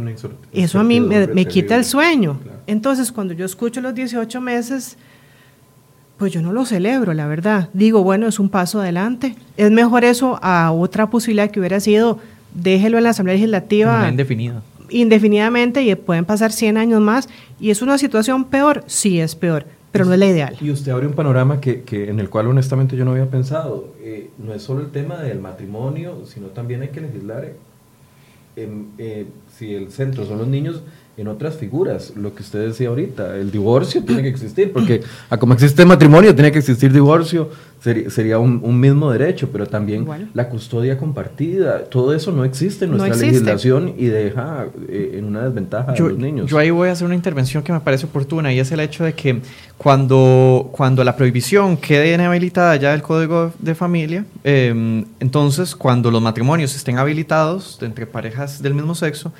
es eso a mí me, quita el sueño. Claro. Entonces, cuando yo escucho los 18 meses, pues yo no lo celebro, la verdad. Digo, bueno, es un paso adelante. Es mejor eso a otra posibilidad que hubiera sido, déjelo en la Asamblea Legislativa Una indefinida. Indefinidamente y pueden pasar 100 años más. ¿Y es una situación peor? Sí, es peor, pero no es la ideal. Y usted abre un panorama que, que en el cual honestamente yo no había pensado. Eh, no es solo el tema del matrimonio, sino también hay que legislar eh, eh, si el centro son los niños en otras figuras, lo que usted decía ahorita, el divorcio tiene que existir, porque a como existe matrimonio, tiene que existir divorcio, sería, sería un, un mismo derecho, pero también la custodia compartida, todo eso no existe en No nuestra existe. legislación y deja eh, en una desventaja yo, a los niños. yo ahí voy a hacer una intervención que me parece oportuna y es el hecho de que cuando, cuando la prohibición quede inhabilitada ya del Código de Familia, eh, entonces cuando los matrimonios estén habilitados entre parejas del mismo sexo,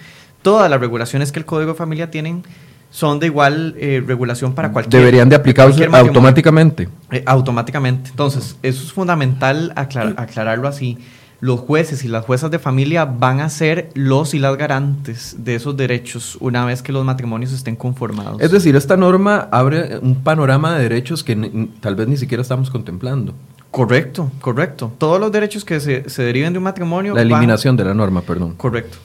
todas las regulaciones que el Código de Familia tienen son de igual eh, regulación para cualquier Deberían de aplicarse automáticamente. Eh, automáticamente. Entonces, eso es fundamental aclar- aclararlo así. Los jueces y las juezas de familia van a ser los y las garantes de esos derechos una vez que los matrimonios estén conformados. Es decir, esta norma abre un panorama de derechos que ni- tal vez ni siquiera estamos contemplando. correcto, correcto. Todos los derechos que se, se deriven de un matrimonio. La van- eliminación de la norma, perdón. Correcto.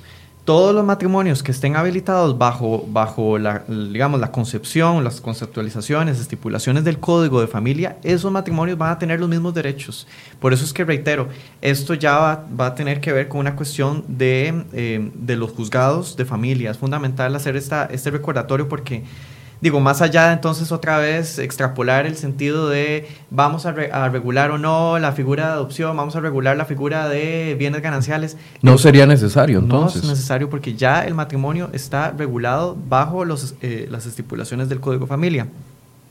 Todos los matrimonios que estén habilitados bajo, bajo la, digamos, la concepción, las conceptualizaciones, estipulaciones del código de familia, esos matrimonios van a tener los mismos derechos. Por eso es que reitero, esto ya va, va a tener que ver con una cuestión de, eh, de los juzgados de familia. Es fundamental hacer esta, este recordatorio porque digo, más allá entonces otra vez extrapolar el sentido de vamos a, re- a regular o no la figura de adopción, vamos a regular la figura de bienes gananciales. No sería necesario entonces. No es necesario porque ya el matrimonio está regulado bajo los, eh, las estipulaciones del Código de Familia.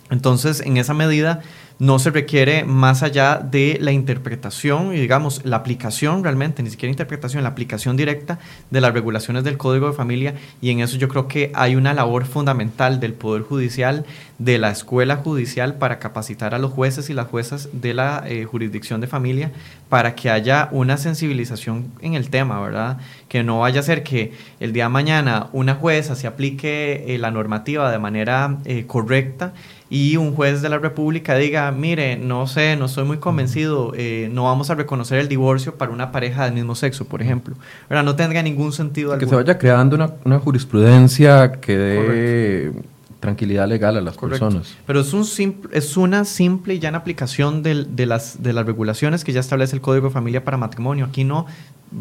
Entonces, en esa medida, no se requiere más allá de la interpretación y, digamos, la aplicación realmente, ni siquiera interpretación, la aplicación directa de las regulaciones del Código de Familia. Y en eso yo creo que hay una labor fundamental del Poder Judicial, de la Escuela Judicial, para capacitar a los jueces y las juezas de la eh, jurisdicción de familia para que haya una sensibilización en el tema, ¿verdad? Que no vaya a ser que el día de mañana una jueza se aplique eh, la normativa de manera eh, correcta y un juez de la República diga, mire, no sé, no estoy muy convencido, eh, no vamos a reconocer el divorcio para una pareja del mismo sexo, por ejemplo. ¿Verdad? No tendría ningún sentido Que alguno. se vaya creando una, una jurisprudencia que dé tranquilidad legal a las Correcto. personas. Pero es, un simple, es una simple y llana aplicación del- de, las, de las regulaciones que ya establece el Código de Familia para matrimonio. Aquí no,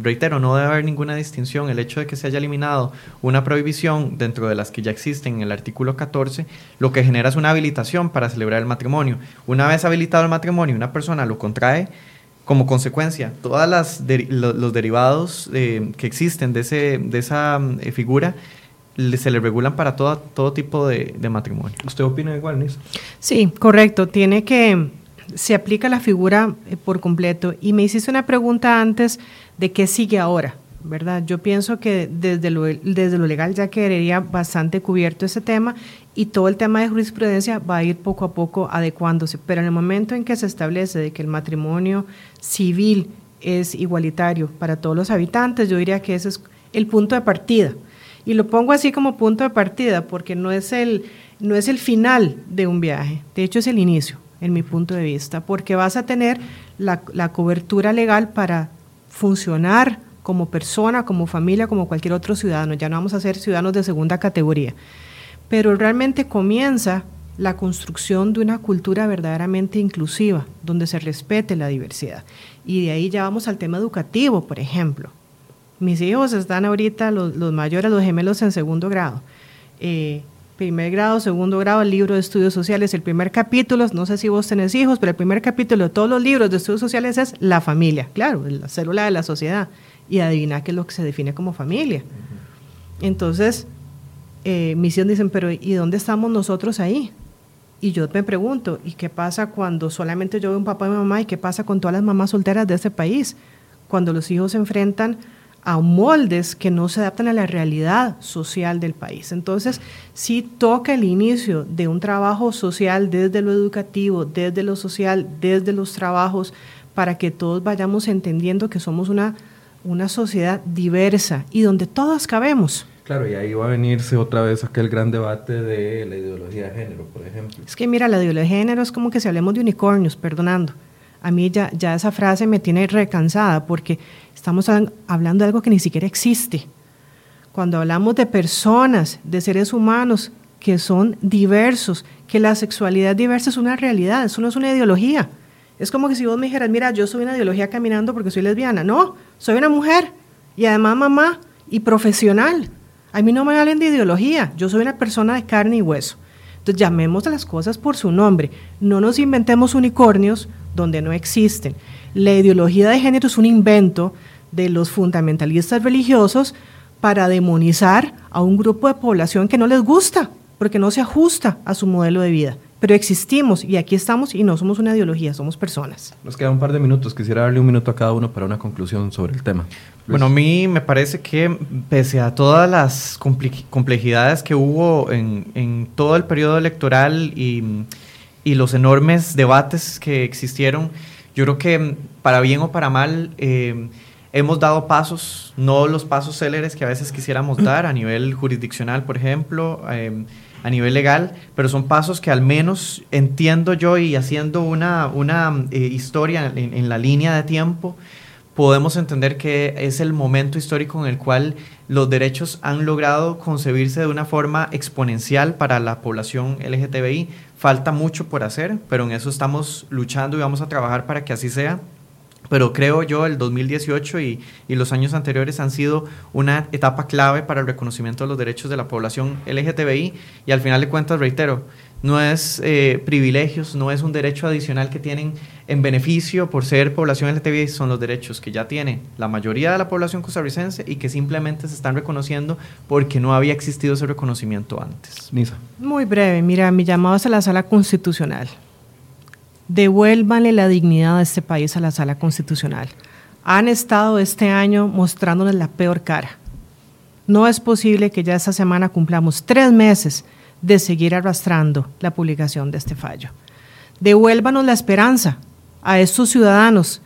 reitero, no debe haber ninguna distinción. El hecho de que se haya eliminado una prohibición dentro de las que ya existen en el artículo 14, lo que genera es una habilitación para celebrar el matrimonio. Una vez habilitado el matrimonio y una persona lo contrae, como consecuencia, todos los derivados eh, que existen de, ese, de esa eh, figura se le regulan para todo, todo tipo de, matrimonio. ¿Usted opina igual, Nisa? Sí, correcto. Tiene que, se aplica la figura eh, por completo. Y me hiciste una pregunta antes de qué sigue ahora, ¿verdad? Yo pienso que desde lo, desde lo legal ya quedaría bastante cubierto ese tema y todo el tema de jurisprudencia va a ir poco a poco adecuándose. Pero en el momento en que se establece de que el matrimonio civil es igualitario para todos los habitantes, yo diría que ese es el punto de partida. Y lo pongo así como punto de partida porque no es el, no es el final de un viaje, de hecho es el inicio, en mi punto de vista, porque vas a tener la, la cobertura legal para funcionar como persona, como familia, como cualquier otro ciudadano. Ya no vamos a ser ciudadanos de segunda categoría pero realmente comienza la construcción de una cultura verdaderamente inclusiva, donde se respete la diversidad. Y de ahí ya vamos al tema educativo, por ejemplo. Mis hijos están ahorita, los, mayores, los gemelos en segundo grado. Eh, primer grado, segundo grado, el libro de estudios sociales, el primer capítulo, no sé si vos tenés hijos, pero el primer capítulo de todos los libros de estudios sociales es la familia, claro, la célula de la sociedad. Y adivina qué es lo que se define como familia. Entonces, eh, misión dicen, pero ¿y dónde estamos nosotros ahí? Y yo me pregunto, ¿y qué pasa cuando solamente yo veo un papá y mamá? ¿Y qué pasa con todas las mamás solteras de este país? Cuando los hijos se enfrentan a moldes que no se adaptan a la realidad social del país. Entonces, sí toca el inicio de un trabajo social desde lo educativo, desde lo social, desde los trabajos, para que todos vayamos entendiendo que somos una, una sociedad diversa y donde todos cabemos. Claro, y ahí va a venirse otra vez aquel gran debate de la ideología de género, por ejemplo. Es que mira, la ideología de género es como que si hablemos de unicornios, perdonando. A mí ya, esa frase me tiene recansada porque estamos hablando de algo que ni siquiera existe. Cuando hablamos de personas, de seres humanos que son diversos, que la sexualidad diversa es una realidad, eso no es una ideología. Es como que si vos me dijeras, mira, yo soy una ideología caminando porque soy lesbiana. No, soy una mujer y además mamá y profesional. A mí no me hablen de ideología, yo soy una persona de carne y hueso. Entonces llamemos a las cosas por su nombre, no nos inventemos unicornios donde no existen. La ideología de género es un invento de los fundamentalistas religiosos para demonizar a un grupo de población que no les gusta, porque no se ajusta a su modelo de vida pero existimos y aquí estamos y no somos una ideología, somos personas. Nos quedan un par de minutos, quisiera darle un minuto a cada uno para una conclusión sobre el tema. Bueno, a mí me parece que pese a todas las complejidades que hubo en, todo el periodo electoral y, los enormes debates que existieron, yo creo que para bien o para mal eh, hemos dado pasos, no los pasos céleres que a veces quisiéramos dar a nivel jurisdiccional, por ejemplo. Eh, a nivel legal, pero son pasos que al menos entiendo yo y haciendo una, una eh, historia en, la línea de tiempo, podemos entender que es el momento histórico en el cual los derechos han logrado concebirse de una forma exponencial para la población LGTBI. Falta mucho por hacer, pero en eso estamos luchando y vamos a trabajar para que así sea. Pero creo yo el 2018 y, y, los años anteriores han sido una etapa clave para el reconocimiento de los derechos de la población LGTBI y al final de cuentas, reitero, no es eh, privilegios, no es un derecho adicional que tienen en beneficio por ser población LGTBI, son los derechos que ya tiene la mayoría de la población costarricense y que simplemente se están reconociendo porque no había existido ese reconocimiento antes. Nisa. Muy breve, mira, mi llamado es a la sala constitucional devuélvanle la dignidad de este país a la sala constitucional. Han estado este año mostrándonos la peor cara. No es posible que ya esta semana cumplamos tres meses de seguir arrastrando la publicación de este fallo. Devuélvanos la esperanza a estos ciudadanos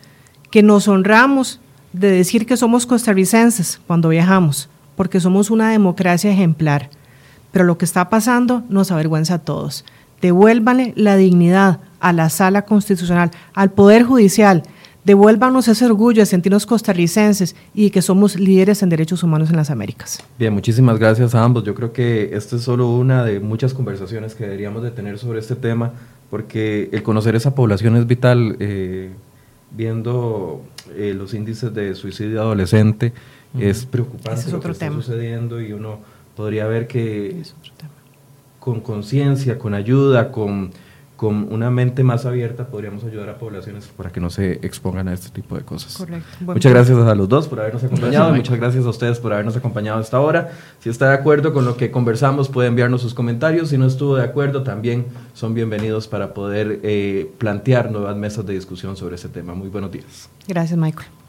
que nos honramos de decir que somos costarricenses cuando viajamos, porque somos una democracia ejemplar. Pero lo que está pasando nos avergüenza a todos. Devuélvanle la dignidad a la sala constitucional, al Poder Judicial. Devuélvanos ese orgullo de sentirnos costarricenses y que somos líderes en derechos humanos en las Américas. Bien, muchísimas gracias a ambos. Yo creo que esta es solo una de muchas conversaciones que deberíamos de tener sobre este tema, porque el conocer esa población es vital. Eh, viendo eh, los índices de suicidio adolescente, es preocupante lo que está sucediendo y uno podría ver que con conciencia, con ayuda, con con una mente más abierta podríamos ayudar a poblaciones para que no se expongan a este tipo de cosas. Correcto. muchas gracias a los dos por habernos acompañado. muchas gracias a ustedes por habernos acompañado hasta ahora. Si está de acuerdo con lo que conversamos, puede enviarnos sus comentarios. Si no estuvo de acuerdo, también son bienvenidos para poder eh, plantear nuevas mesas de discusión sobre ese tema. Muy buenos días. Gracias, Michael.